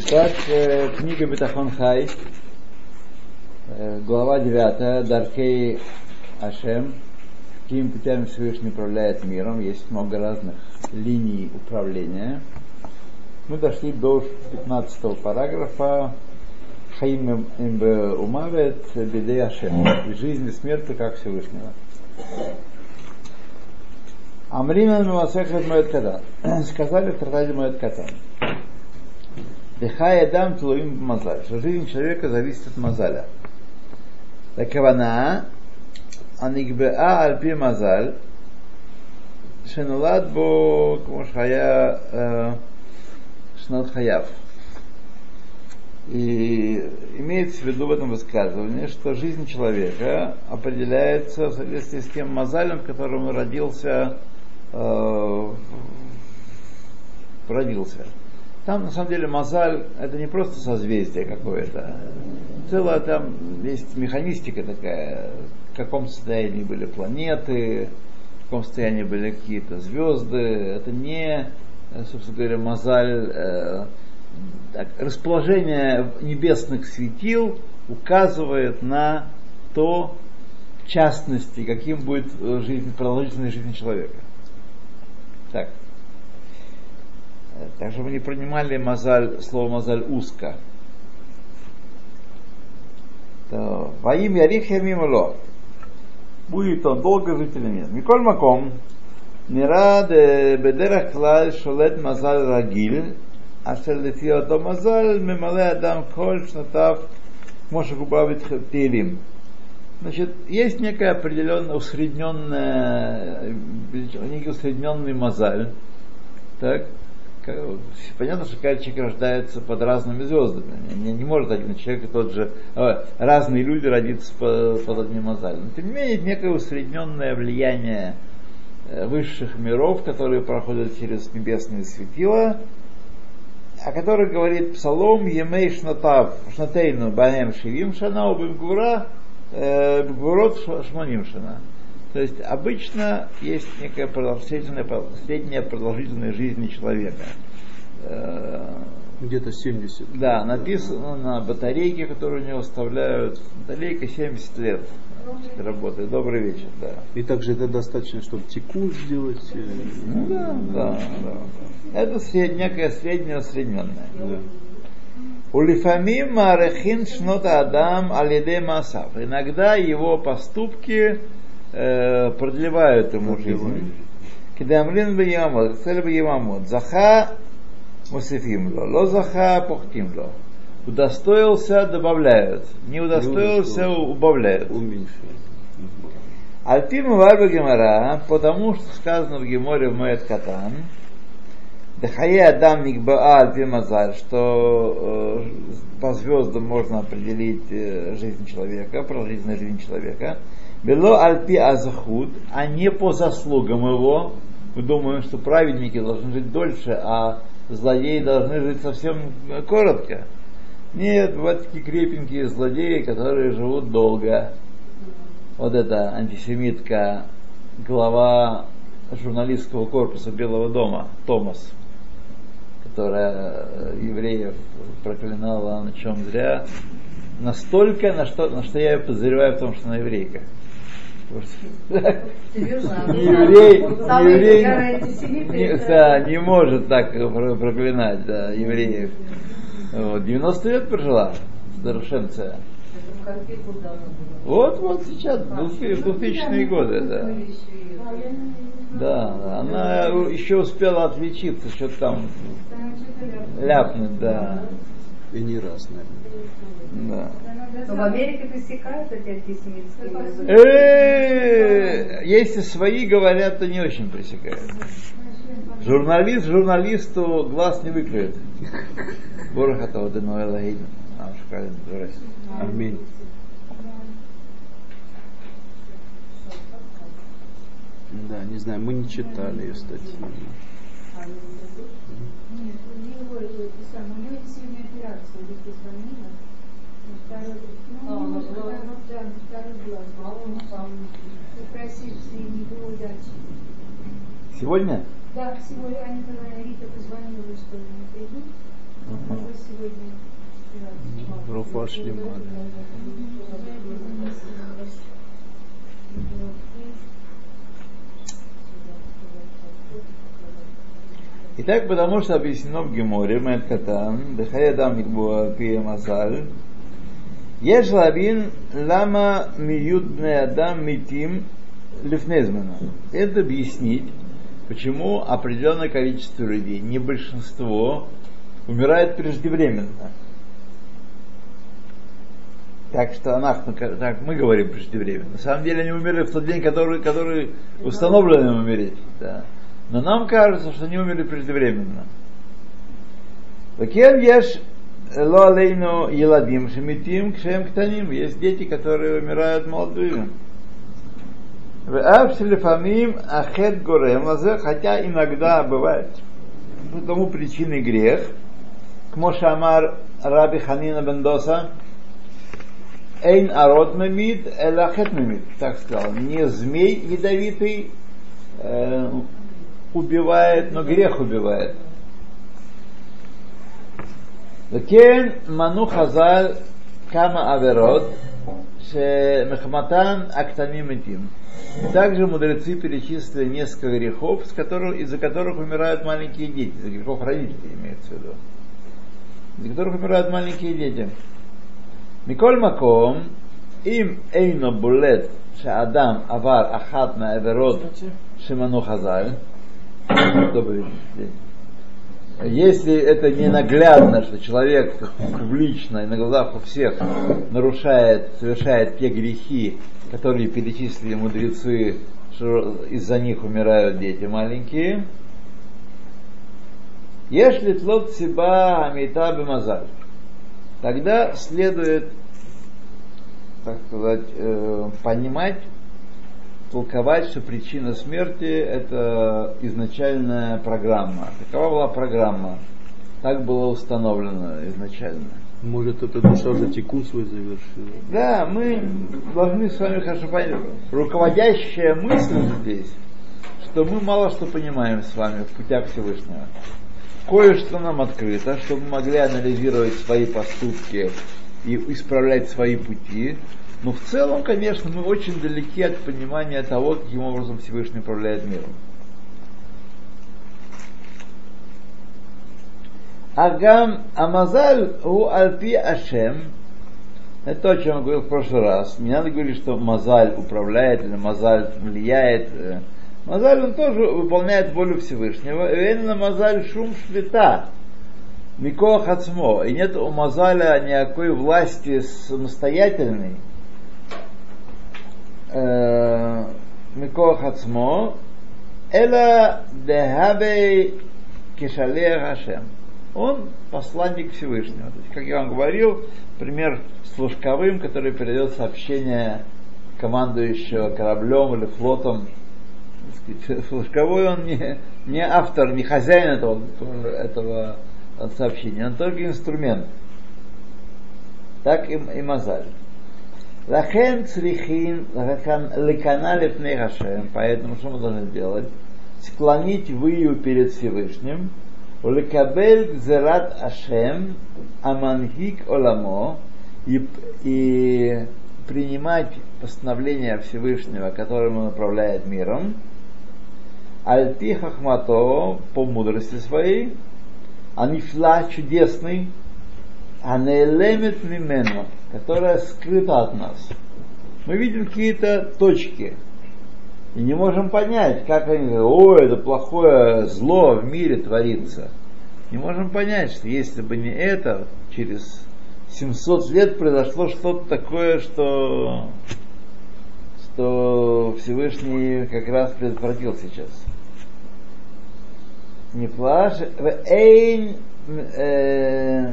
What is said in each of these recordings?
Итак, э, книга Бетахон Хай, э, глава 9, Даркей Ашем, какими путями Всевышний управляет миром, есть много разных линий управления. Мы дошли до 15 параграфа Хаим имбе умавет беде Ашем, жизнь и смерть как Всевышнего. Амрина Муасехет Моет Катан. Сказали в Тратаде Моет Катан. Дыхая дам туловим мазаль, что жизнь человека зависит от мазаля. Такавана анигбеа альпи мазаль, шенулад бо кмушхая э, шнат хаяв. И имеется в виду в этом высказывании, что жизнь человека определяется в соответствии с тем мазалем, в котором он родился, э, родился. Там на самом деле Мазаль это не просто созвездие какое-то. Целая там есть механистика такая, в каком состоянии были планеты, в каком состоянии были какие-то звезды. Это не, собственно говоря, Мазаль. Э, так, расположение небесных светил указывает на то, в частности, каким будет жизнь, продолжительность жизни человека. Так. Так что мы не принимали мазаль, слово мазаль узко. Во имя рихе мимоло Будет он долго жить или нет. Миколь Маком. Нирад э, бедерах клаль шолет мазаль рагиль. а лефио до мазаль мемале адам коль шнатав мошек убавить хептилим. Значит, есть некая определенная усредненная, э, некий усредненный мозаль, так, понятно, что каждый человек рождается под разными звездами. Не, не может один человек тот же, а, разные люди родиться под, одним мозалем. Но тем не менее, некое усредненное влияние э, высших миров, которые проходят через небесные светила, о которых говорит Псалом Емей Шнатав Шнатейну Банем Шивим Шана Убимгура э, Бгурот Шмоним Шана. То есть обычно есть некая продолжительная, средняя продолжительность жизни человека. Э, Где-то 70. Да, написано на батарейке, которую у него вставляют. Батарейка 70 лет работает. Добрый вечер, да. И также это достаточно, чтобы теку сделать. Э, ну, да, да, да. Это сред, некая средняя усредненная. Да. Улифамим марехин шнота адам алиде масав. Иногда его поступки э, продлевают ему жизнь. Кедамлин бы ямот, цель бы ямот. Заха мусифим ло, ло заха пухтим ло. Удостоился, добавляют. Не удостоился, убавляют. Уменьшают. Альпим Варба Гемора, потому что сказано в Геморе в Моэт Катан, Дахае Адам Мигбаа Альпи Мазаль, что э, по звездам можно определить э, жизнь человека, продолжительность жизни человека. Бело альпи азахуд, а не по заслугам его. Мы думаем, что праведники должны жить дольше, а злодеи должны жить совсем коротко. Нет, вот такие крепенькие злодеи, которые живут долго. Вот эта антисемитка, глава журналистского корпуса Белого дома, Томас, которая евреев проклинала на чем зря, настолько, на что, на что я ее подозреваю в том, что она еврейка. Еврей, еврей да, не может так проклинать да, евреев. Вот, 90 лет прожила Дарушенция. Вот, вот сейчас, 2000-е годы, да. Да, она еще успела отличиться, что там ляпнуть, да. И не раз, наверное. Да. Но в Америке пресекают эти антисемитские э, Если свои говорят, то не очень пресекают. Журналист журналисту глаз не выкроет. Борохатова Денуэла Гейна. Аминь. Да, не знаю, мы не читали ее статьи. Сегодня? Да, сегодня они, когда Рита позвонила, что не придут, Руфа шлема. Итак, потому что объяснено в Геморе, Мэт Катан, Дехаядам Пия Мазаль, יש лавин лама מיעוט בני митим מתים лифнезмена. Это объяснить, почему определенное количество людей, не большинство, умирает преждевременно. Так что анах, так мы говорим преждевременно. На самом деле они умерли в тот день, который, который установлен им умереть. Да. Но нам кажется, что они умерли преждевременно. Лакем ешь ло алейну еладим шемитим кшем ктаним. Есть дети, которые умирают молодыми. Веавшелефамим ахет горем хотя иногда бывает тому причиной грех. Кмошамар Раби Ханина Бендоса, Эйн арод мемид, элахет мемид, так сказал. Не змей ядовитый, э, убивает, но грех убивает. וכן מנו חז"ל כמה עבירות שמחמתן הקטנים מתים. Также мудрецы перечислили несколько грехов, из которых, из-за которых умирают маленькие дети, из-за грехов родителей имеется в виду, из-за которых умирают маленькие дети. Миколь Маком, им эйно булет, שאדם עבר אחת מהעבירות שמנו חז"ל, Добрый день. Если это не наглядно, что человек публично и на глазах у всех нарушает, совершает те грехи, которые перечислили мудрецы, что из-за них умирают дети маленькие, если тлот себя амита бемазаль, тогда следует, так сказать, э, понимать, толковать, что причина смерти это изначальная программа. Такова была программа. Так было установлено изначально. Может, эта душа уже текун свой завершила. Да, мы должны с вами хорошо понять. Руководящая мысль здесь, что мы мало что понимаем с вами в путях Всевышнего. Кое-что нам открыто, чтобы мы могли анализировать свои поступки и исправлять свои пути. Но в целом, конечно, мы очень далеки от понимания того, каким образом Всевышний управляет миром. Агам Амазаль у Альпи Ашем. Это то, о чем я говорил в прошлый раз. Не надо говорить, что Мазаль управляет или Мазаль влияет. Мазаль он тоже выполняет волю Всевышнего. Именно Мазаль шум швита. Микоах Ацмо. И нет у Мазаля никакой власти самостоятельной. Э, מכוח эла אלא דהווה кишалея Он посланник Всевышнего. То есть, как я вам говорил, пример с Лужковым, который передает сообщение командующего кораблем или флотом. Сказать, он не, не автор, не хозяин этого, этого сообщения, он только инструмент. Так и, и Мазаль. Лахен црихин лекана лепней Хашем, поэтому что мы должны сделать? Склонить выю перед Всевышним, улекабель гзерат Ашем, амангик оламо, и, и принимать постановление Всевышнего, которым он управляет миром, альпи хахмато, по мудрости своей, анифла чудесный, анелемет мимену, которая скрыта от нас. Мы видим какие-то точки и не можем понять, как они о, это плохое зло в мире творится. Не можем понять, что если бы не это, через 700 лет произошло что-то такое, что, что Всевышний как раз предотвратил сейчас. Не плашь, эйн, э,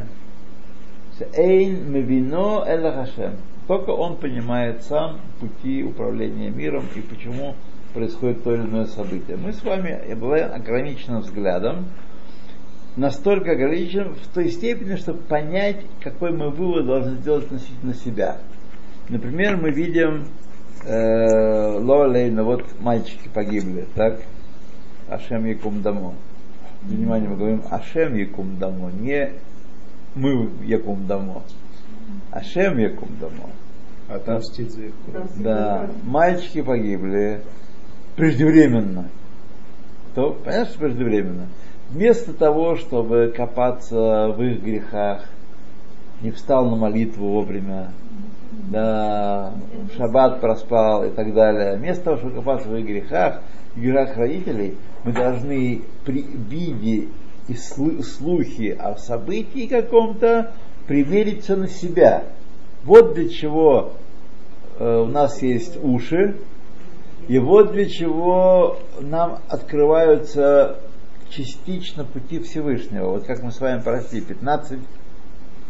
Эйн мевино эла Хашем. Только он понимает сам пути управления миром и почему происходит то или иное событие. Мы с вами обладаем ограниченным взглядом, настолько ограниченным в той степени, чтобы понять, какой мы вывод должны сделать относительно себя. Например, мы видим э, Лолейна, вот мальчики погибли, так? Ашем Якум Дамо. Внимание, мы говорим Ашем Якум Дамо, не мы якум дамо. Ашем якум дамо. Отомстить за их кровь. Да, мальчики погибли преждевременно. То, понятно, что преждевременно. Вместо того, чтобы копаться в их грехах, не встал на молитву вовремя, да, в шаббат проспал и так далее. Вместо того, чтобы копаться в их грехах, в грехах родителей, мы должны при виде и слухи о событии каком-то примериться на себя. Вот для чего э, у нас есть уши, и вот для чего нам открываются частично пути Всевышнего. Вот как мы с вами прошли 15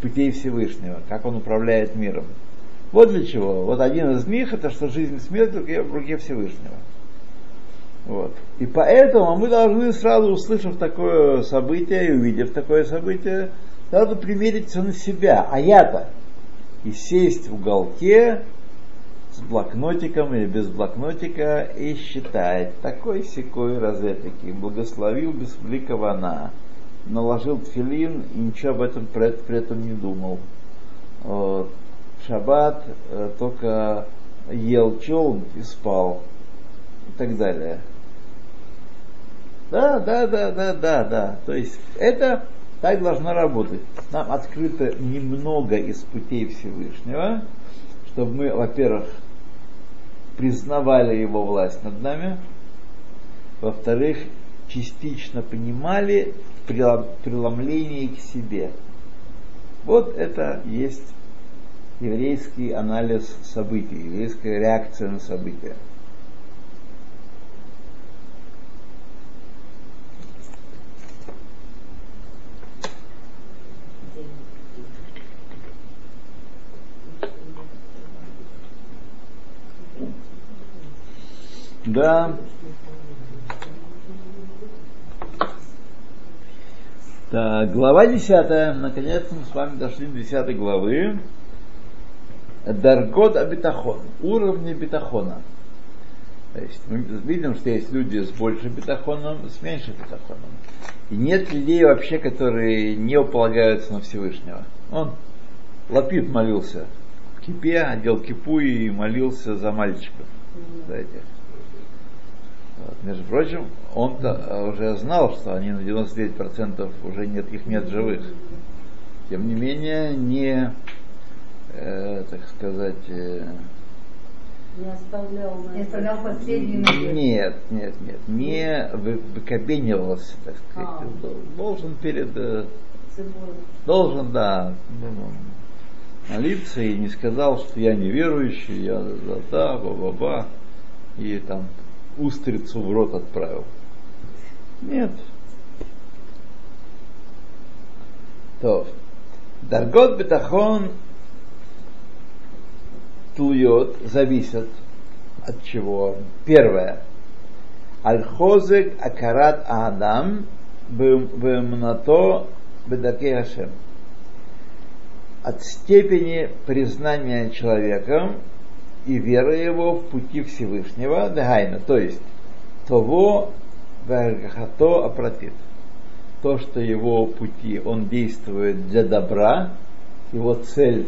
путей Всевышнего, как он управляет миром. Вот для чего. Вот один из них это что жизнь и смерть в руке Всевышнего. Вот. И поэтому мы должны сразу, услышав такое событие и увидев такое событие, сразу примериться на себя. А я-то и сесть в уголке с блокнотиком или без блокнотика и считать такой секой розетки, благословил без вана, наложил тфилин и ничего об этом при, при этом не думал. Вот. Шаббат э, только ел челн и спал и так далее. Да, да, да, да, да, да. То есть это так должно работать. Нам открыто немного из путей Всевышнего, чтобы мы, во-первых, признавали его власть над нами, во-вторых, частично понимали преломление к себе. Вот это есть еврейский анализ событий, еврейская реакция на события. Да. Так, глава 10. Наконец мы с вами дошли до 10 главы. Даргот Абитахон. Уровни бетахона. То есть мы видим, что есть люди с большим бетахоном, с меньшим бетахоном. И нет людей вообще, которые не полагаются на Всевышнего. Он Лапид молился в кипе, одел кипу и молился за мальчиков. За этих. Вот. Между прочим, он-то уже знал, что они на 99% уже нет, их нет живых. Тем не менее, не, э, так сказать, э, Не оставлял на Я оставлял последнюю надежду. нет, нет, нет, не вы- выкобенивался, так сказать. А. Дол- Должен перед, э, цибулю. должен, да, ну, молиться и не сказал, что я неверующий, я да, да, ба-ба-ба, и там устрицу в рот отправил. Нет. То. Даргот бетахон тлует, зависят от чего? Первое. Аль-хозек акарат адам бемнато бедаке Хашем. От степени признания человеком и веры его в пути Всевышнего, дагайна, то есть того вергахато апратит. То, что его пути, он действует для добра, его цель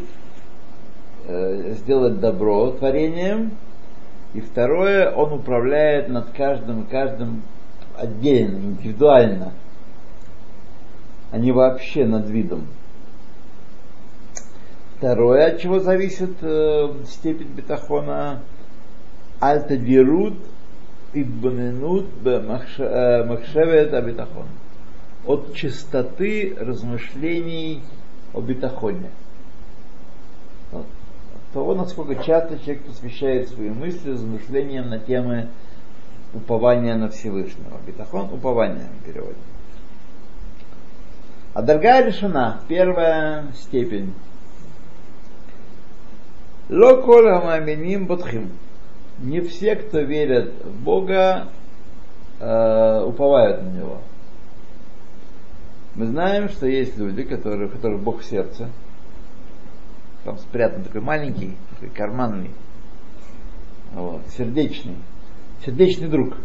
э, сделать добро творением, и второе, он управляет над каждым каждым отдельно, индивидуально, а не вообще над видом. Второе, от чего зависит э, степень бетахона, альтадирут идбаненут махшевет абитахон. От чистоты размышлений о бетахоне. От того, насколько часто человек посвящает свои мысли размышлениям на темы упования на Всевышнего. Бетахон – упование в переводе. А дорогая решена, первая степень. Локоль хамаминим бодхим. Не все, кто верят в Бога, э, уповают на Него. Мы знаем, что есть люди, которые, у которых Бог в сердце. Там спрятан такой маленький, такой карманный, вот, сердечный. Сердечный друг,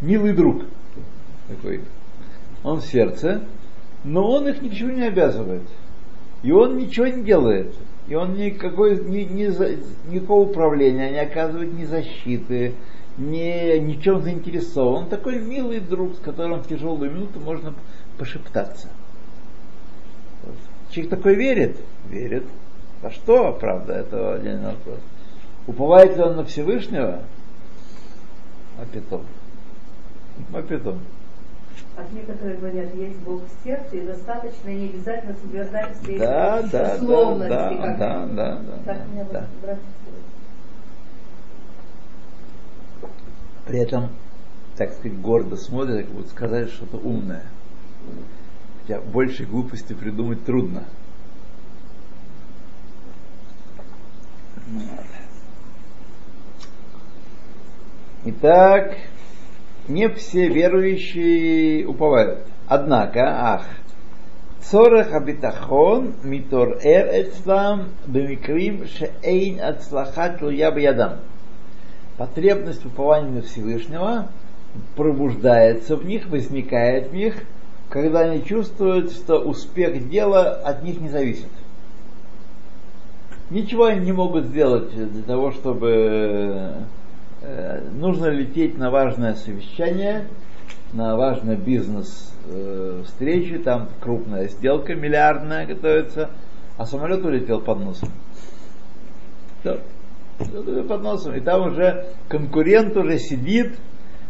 милый друг такой. Он в сердце, но он их ни к чему не обязывает. И он ничего не делает. И он никакой, ни, ни, никакого управления не оказывает, ни защиты, ни, ни в чем заинтересован. Он такой милый друг, с которым в тяжелую минуту можно пошептаться. Вот. Человек такой верит? Верит. А что, правда, это отдельный вопрос. Уповает ли он на Всевышнего? А питом. А. Как некоторые говорят, есть Бог в сердце, и достаточно не обязательно соблюдать все эти Да, да, да, условности. да, как- да, да, да, Так меня да. брат При этом, так сказать, гордо смотрят, как будто сказать что-то умное. Хотя больше глупости придумать трудно. Итак, не все верующие уповают. Однако, ах, צורך הביטחון מתעורר אצלם במקרים שאין הצלחה תלויה בידם. Потребность упования на Всевышнего пробуждается в них, возникает в них, когда они чувствуют, что успех дела от них не зависит. Ничего они не могут сделать для того, чтобы э, нужно лететь на важное совещание, на важный бизнес э, там крупная сделка миллиардная готовится, а самолет улетел под носом. Улетел под носом. И там уже конкурент уже сидит,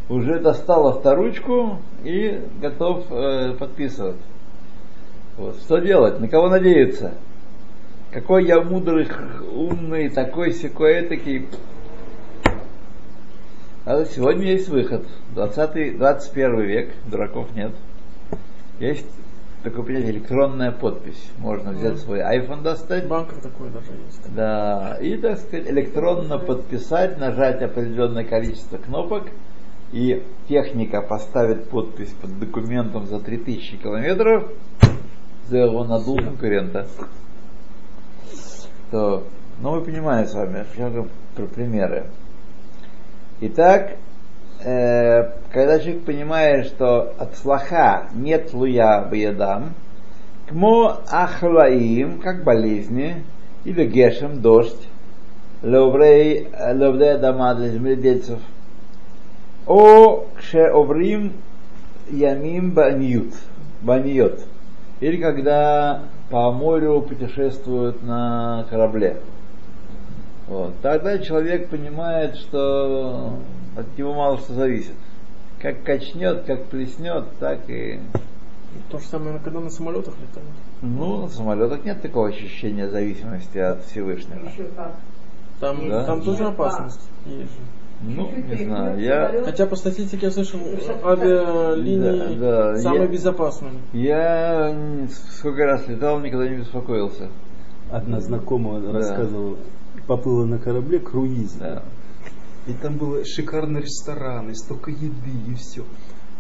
уже достал авторучку и готов э, подписывать. Вот. Что делать? На кого надеяться? Какой я мудрый, умный, такой секой, этакий. А сегодня есть выход. 20 21 век, дураков нет. Есть такое понятие электронная подпись. Можно взять свой iPhone достать. В банках такое даже есть. Да, и, так сказать, электронно подписать, нажать определенное количество кнопок, и техника поставит подпись под документом за 3000 километров, за его надул конкурента. То, ну, мы понимаем с вами, я говорю про примеры. Итак, э, когда человек понимает, что от слаха нет луя баядам, кмо ахлаим, как болезни, или гешем, дождь, леврей, леврей дома для земледельцев, о кшеоврим ямим баньют, баньот, или когда по морю путешествуют на корабле. Вот. Тогда человек понимает, что от него мало что зависит. Как качнет, как плеснет, так и... То же самое, когда на самолетах летают. Ну, на самолетах нет такого ощущения зависимости от Всевышнего. Еще как. Там, Да? там тоже Да. опасность есть же. Ну, не знаю. Я. Хотя по статистике я слышал, авиалинии Да, да, самые я- безопасные. я сколько раз летал, никогда не беспокоился. Одна знакомая Да. рассказывала, поплыла на корабле круиз. Да. И там был шикарный ресторан, и столько еды, и все.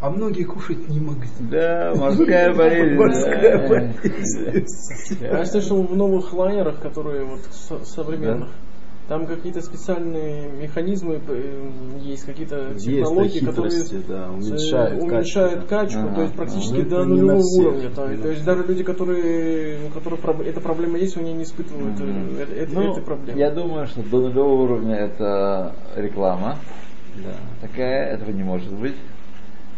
А многие кушать не могли. Да, морская болезнь. Морская болезнь. Я слышал в новых лайнерах, которые вот со- современных, там какие-то специальные механизмы э, есть, какие-то Есть технологии, такие которые да, э, уменьшают уменьшают качество. качку, Ага, то есть практически Ну, до это нулевого уровня. То, на то есть даже люди, которые, у которых эта проблема есть, они не испытывают Мгм. э, э- Ну, этой проблемы. я думаю, что до нулевого уровня это реклама. Да, такая, этого не может быть.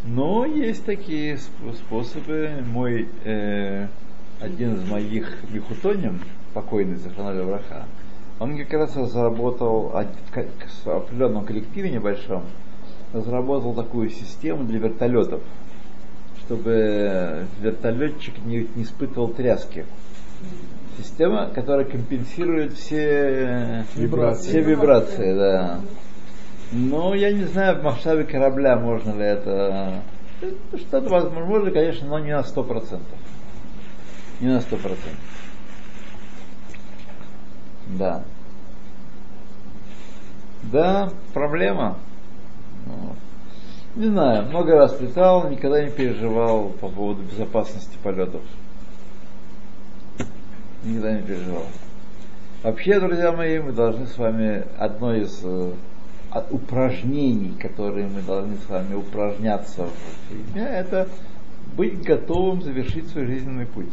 Но есть такие сп- способы. Мой э, один из моих михутоним, покойный Заханаль Враха, он как раз разработал в определенном коллективе небольшом, разработал такую систему для вертолетов, чтобы вертолетчик не, не испытывал тряски. Система, которая компенсирует все Вибрации. все вибрации, да. Но я не знаю, в масштабе корабля можно ли это. Это Что-то возможно, можно, конечно, но не на сто процентов. Не на сто процентов. Да. Да, проблема. Не знаю, много раз летал, никогда не переживал по поводу безопасности полетов. Никогда не переживал. Вообще, друзья мои, мы должны с вами одно из э, упражнений, которые мы должны с вами упражняться в жизни, это быть готовым завершить свой жизненный путь.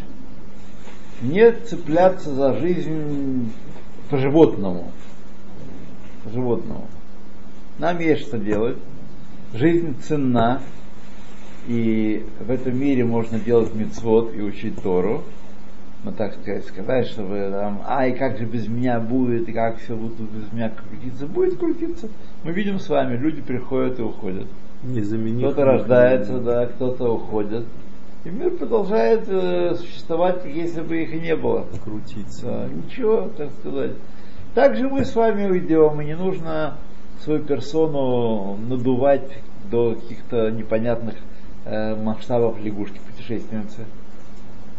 не цепляться за жизнь по животному. По животному. Нам есть что делать. Жизнь ценна, и в этом мире можно делать мецвод и учить Тору. Ну, так сказать, сказать, чтобы там, ай, как же без меня будет, и как все будет без меня крутиться. Будет крутиться. Мы видим с вами, люди приходят и уходят. Кто-то рождается, да, кто-то уходит. И мир продолжает э, существовать, если бы их и не было. Крутиться. Да, ничего, так сказать. Также мы с вами уйдем, и не нужно свою персону надувать до каких-то непонятных э, масштабов лягушки-путешественницы.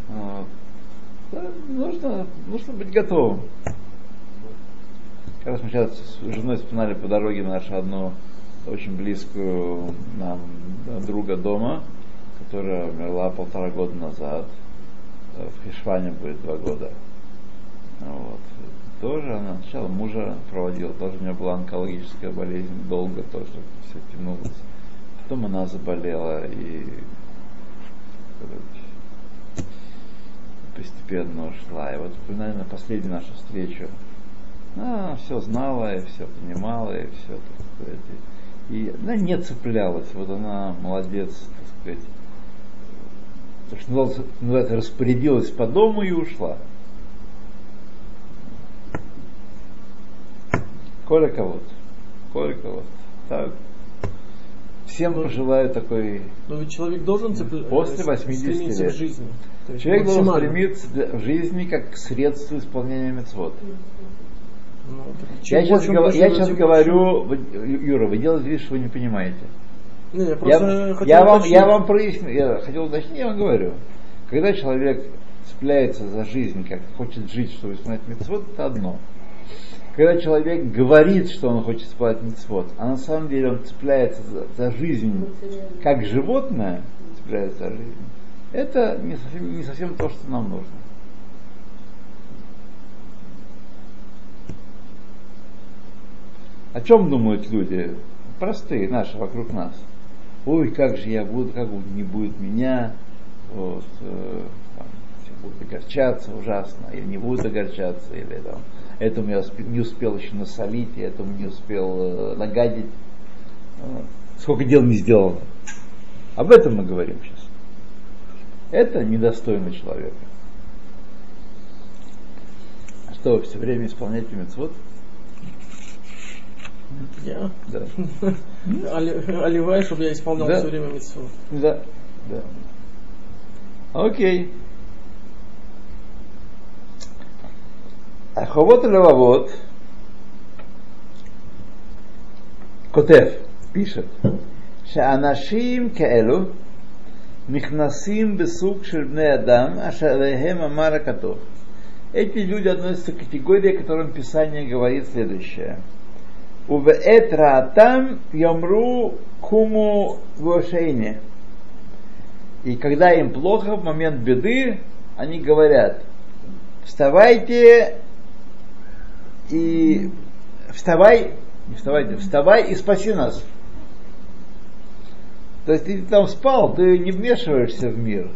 Вот. Да, нужно, нужно быть готовым. Как раз мы сейчас с женой вспоминали по дороге нашу одну очень близкую нам друга дома, которая умерла полтора года назад. В Хишване будет два года. Вот. Тоже она сначала мужа проводила, тоже у нее была онкологическая болезнь, долго тоже все тянулось. Потом она заболела и короче, постепенно ушла. И вот, наверное, последнюю нашу встречу она все знала и все понимала, и все, так сказать. И она не цеплялась. Вот она молодец, так сказать. То, что называется, распорядилась по дому и ушла. Коля кого-то. Коля кого-то. Так. Всем пожелаю такой... Но ведь человек должен цепля... После 80 стремиться лет. в жизни. Человек должен стремиться в жизни как к средству исполнения мецвод. Ну, Я сейчас, я сейчас говорю, Юра, вы делаете вид, что вы не понимаете. Не, я Я, вам, я вам проясню, я хотел уточнить, я вам говорю. Когда человек цепляется за жизнь, как хочет жить, чтобы исполнять мецвод, это одно. Когда человек говорит, что он хочет исполнять мецвод, а на самом деле он цепляется за, за жизнь, как животное цепляется за жизнь, это не совсем, не совсем то, что нам нужно. О чем думают люди? Простые, наши, вокруг нас. Ой, как же я буду, как не будет меня, вот, э, там, все будут огорчаться ужасно, или не будут огорчаться, или там, этому я успе- не успел еще насолить, и этому не успел э, нагадить. Вот. Сколько дел не сделано. Об этом мы говорим сейчас. Это недостойно человека. А что, все время исполняете мецвод? Я? Да. Оли- Оливай, чтобы я исполнял Да. все время митцву. Да, да. Окей. החובות הלבבות, כותב, פישט, שאנשים כאלו נכנסים בסוג של בני אדם אשר עליהם אמר הכתוב. Эти люди относятся к категории, о которой Писание говорит следующее. Увеэт раатам ямру куму гошейне. И когда им плохо, в момент беды, они говорят, вставайте и вставай, не вставайте, вставай и спаси нас. То есть ты там спал, ты не вмешиваешься в мир.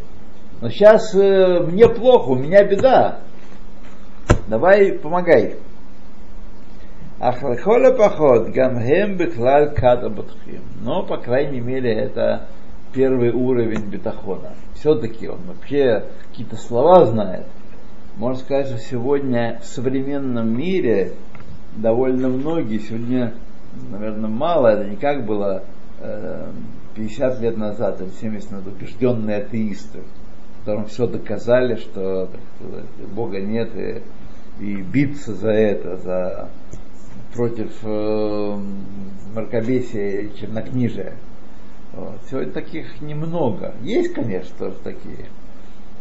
Но сейчас э, мне плохо, у меня беда. Давай помогай. Ахлахоля поход, гамхем беклаль ката батхим. Но, по крайней мере, это первый уровень бетахона. Все-таки он вообще какие-то слова знает. Можно сказать, что сегодня в современном мире довольно многие, сегодня, наверное, мало, это не как было э, 50 лет назад или 70 назад, убежденные атеисты, которым все доказали, что сказать, Бога нет, и, и биться за это, за против э, мракобесия и чернокнижия. Вот. Сегодня таких немного. Есть, конечно, тоже такие.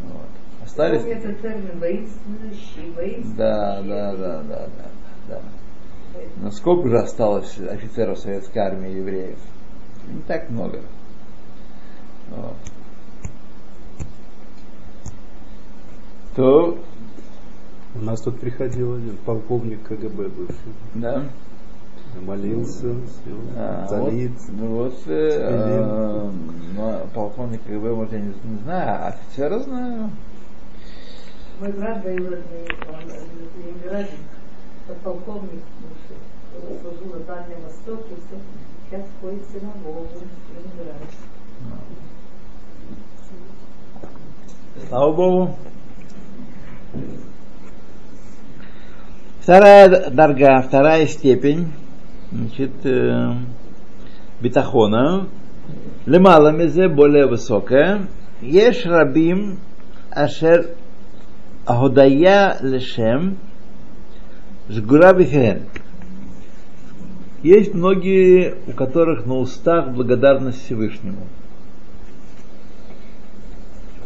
Вот. Остались. Помнится термин воинствующий, воинствующий. Да, да, да, да, да, да. Но сколько же осталось офицеров советской армии евреев? Не так много. Вот. То, У нас тут приходил один полковник КГБ бывший. да. Молился, все, А, залит. вот, ну вот, э, э, ну, полковник КГБ, может, я не, не знаю, а офицера знаю. Мой брат двоюродный, он в Ленинграде, подполковник, бывший, служил на Дальнем Востоке, все. Сейчас ходит в синагогу в Ленинграде. Слава Богу. Вторая дорога, вторая степень, значит, э, битахона, лемала мезе, более высокая, еш рабим ашер агодая лешем жгура бифен. Есть многие, у которых на устах благодарность Всевышнему.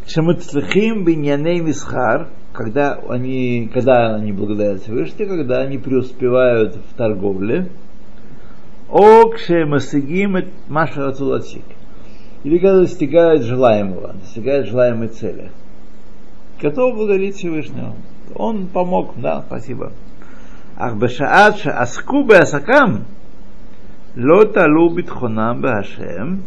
Шамыцлахим биньяней мисхар, когда они, когда они благодарят Всевышнего, когда они преуспевают в торговле, о кшемасыгим маша. Или когда достигают желаемого, достигают желаемой цели. Готов благодарить Всевышнего. Он помог, да, спасибо. Ах бешаат аску асакам лота лубит хонам башем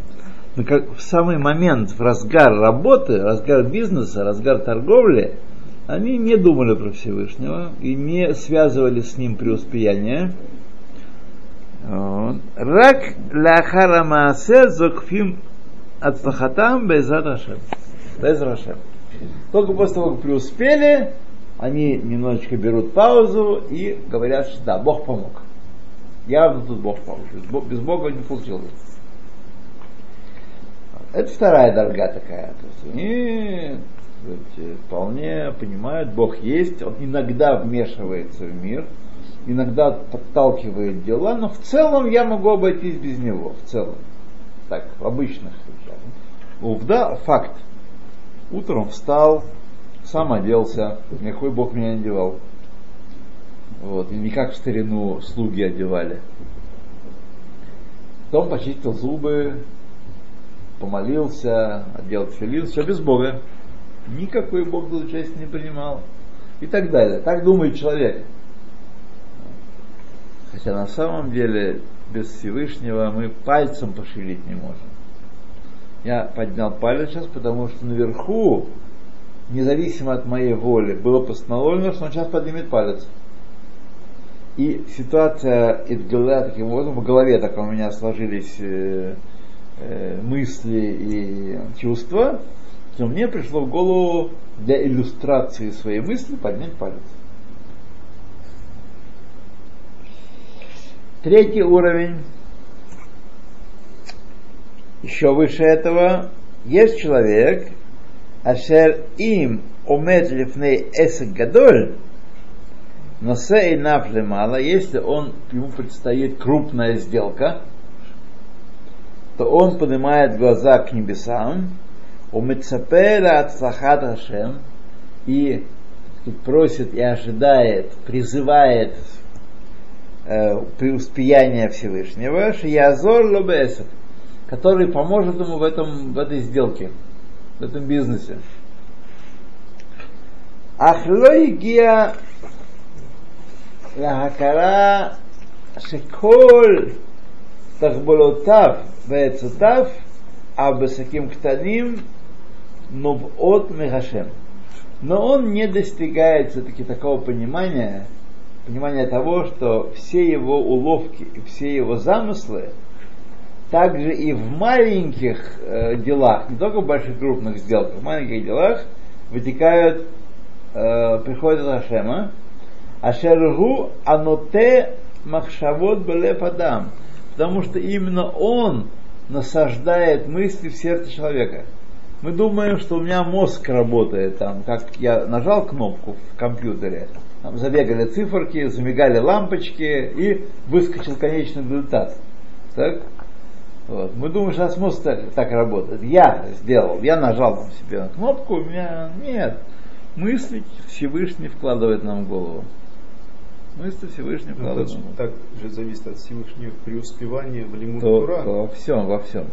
но как в самый момент, в разгар работы, разгар бизнеса, разгар торговли, они не думали про Всевышнего и не связывали с ним преуспеяние. Рак ляхара маасе зокфим ацлахатам безрат Рашем. Без Рашем. Только после того, как преуспели, они немножечко берут паузу и говорят, что да, Бог помог. Явно тут Бог помог. Без Бога не получилось. Это вторая дорога такая. То есть они сказать, вполне понимают, Бог есть, Он иногда вмешивается в мир, иногда подталкивает дела, но в целом я могу обойтись без Него, в целом. Так, в обычных вещах. Увда, факт. Утром встал, сам оделся, никакой Бог меня не одевал. Вот, и не как в старину слуги одевали. Потом почистил зубы, помолился, одел тфилин, все без Бога. Никакой Бог до участия не принимал. И так далее. Так думает человек. Хотя на самом деле без Всевышнего мы пальцем пошевелить не можем. Я поднял палец сейчас, потому что наверху, независимо от моей воли, было постановлено, что он сейчас поднимет палец. И ситуация Идгала таким образом, в голове так у меня сложились э, э, мысли и чувства, то мне пришло в голову для иллюстрации своей мысли поднять палец. Третий уровень, еще выше этого, есть человек, ашер им омед лифней эсек гадоль, но сей нафлемала, если он, ему предстоит крупная сделка, то он поднимает глаза к небесам, у Мецапера от Хашем и просит и ожидает, призывает э, преуспеяния Всевышнего, Шиязор Лобесов, который поможет ему в, этом, в этой сделке, в этом бизнесе. Ахлой гия להכרה שכל תחבולותיו ועצותיו, הבסקים קטנים, нувот мегашем. Но он не достигает все-таки такого понимания, понимания того, что все его уловки и все его замыслы, также и в маленьких э, делах, не только в больших крупных сделках, в маленьких делах вытекают, э, приходят от Ашема, Ашергу аноте махшавот белепадам, потому что именно он насаждает мысли в сердце человека. Мы думаем, что у меня мозг работает, там, как я нажал кнопку в компьютере, там забегали циферки, замигали лампочки и выскочил конечный результат. Так? Вот. Мы думаем, что мозг так, так работает. Я сделал, я нажал там себе на кнопку, у меня нет. Мысли Всевышний вкладывает нам в голову. Мысли Всевышний Ну, вкладывает это нам в голову. так же зависит от Всевышнего преуспевания в Тура. то во всем, во всем.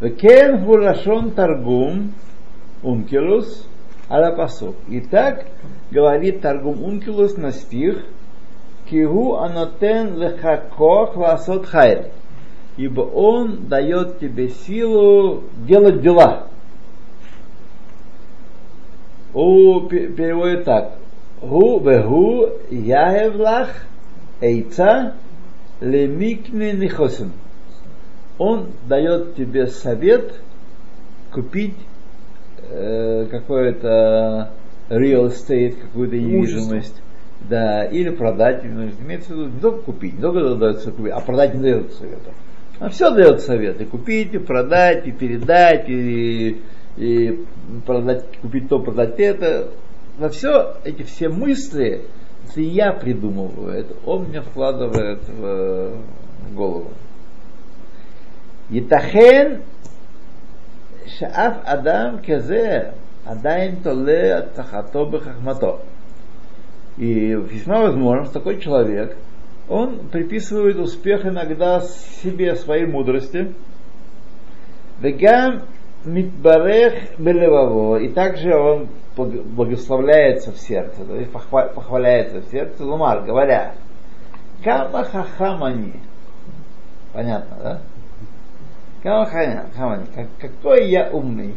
Векен гулашон таргум ункилус аля пасук. Итак, говорит таргум ункилус на стих, кигу анотен лехакох ласот хайр. Ибо он дает тебе силу делать дела. у пе- переводит так. Гу вегу яевлах эйца лемикне нихосин. Он дает тебе совет купить э, какое-то real estate, какую-то недвижимость. Да, или продать, ну, имеется в виду не только купить, не только дается купить, а продать не дает совета. А все дает советы. Купить, и продать, и передать, и, и продать, купить то, продать это. На все эти все мысли, это я придумываю, это он мне вкладывает в голову. Итахен шаф адам кезе עדיין תולה תחתו בחכמתו. И весьма возможно, что такой человек, он приписывает успех иногда себе, своей мудрости. Вегам митбарех белеваво. И также он благ- благословляется в сердце, то есть похва- похваляется в сердце, лумар, говоря, кама хахамани. Понятно, да? Какой я умный.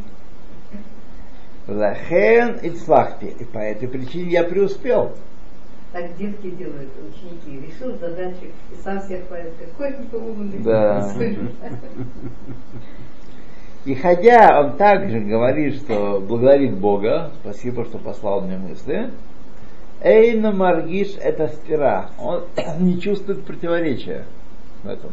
Лахен ицлахти. И по этой причине я преуспел. Так детки делают, ученики. Решил задачи и сам всех хвалит. Какой ты умный. Да. И хотя он также говорит, что благодарит Бога, спасибо, что послал мне мысли, Эйна Маргиш это стира. Он не чувствует противоречия в этом.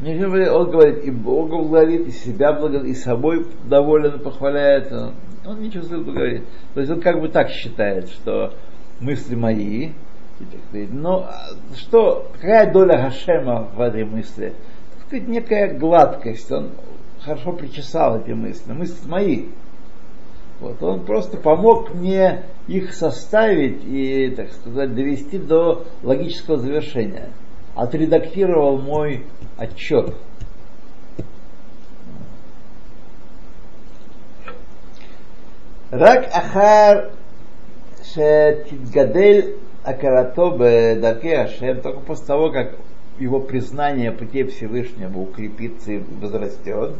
Говорит- Он говорит, и Бога благодарит, и себя благодарит, и собой доволен, похваляет. Он не чувствует благодарить. То есть он как бы так считает, что мысли мои, но а, что, какая доля Гашема в этой мысли? Так некая гладкость, он хорошо причесал эти мысли, мысли мои. Вот, он просто помог мне их составить и, так сказать, довести до логического завершения отредактировал мой отчет. Рак Ахар Шетгадель Акарато Дарке Ашем, только после того, как его признание пути Всевышнего укрепится и возрастет,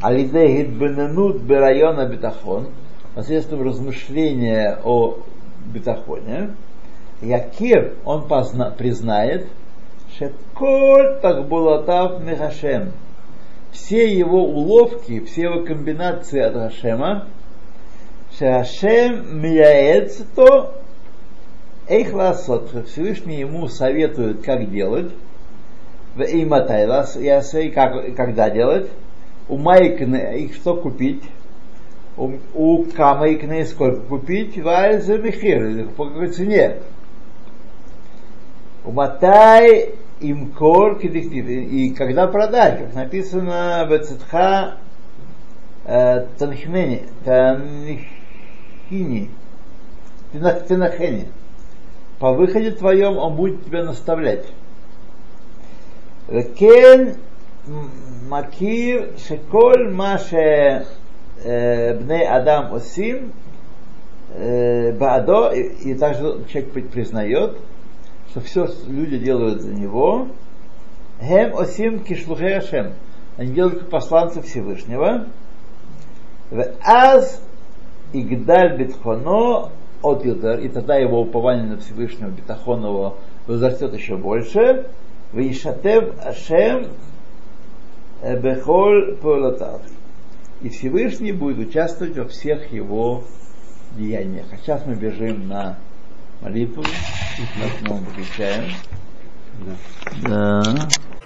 Алиде Гидбененут Берайона Бетахон, посредством размышления о Бетахоне, Якир, он позна, признает – шеколь так булатав мехашем, все его уловки, все его комбинации от Хашема, Шашем мияэцто эйх ласот. Всевышний ему советует, как делать. В иматай ясей, как, когда делать. У майкне их что купить. У, у сколько купить. Вальза михир. По какой цене. У матай им кор и когда продать, как написано в Цитха Танхмени, Танхини, Тинахени. По выходе твоем он будет тебя наставлять. Кен макир шеколь маше бней адам осим баадо, и также человек признает, что все люди делают за него, Хем осим кишлухе Ашем. Они делают как Всевышнего. В Аз Игдаль Битхоно от Юдер, и тогда его упование на Всевышнего Битахонова возрастет еще больше. В Ишатев Ашем Бехоль Полотав. И Всевышний будет участвовать во всех его деяниях. А сейчас мы бежим на молитву, на выключаем. Да. Да.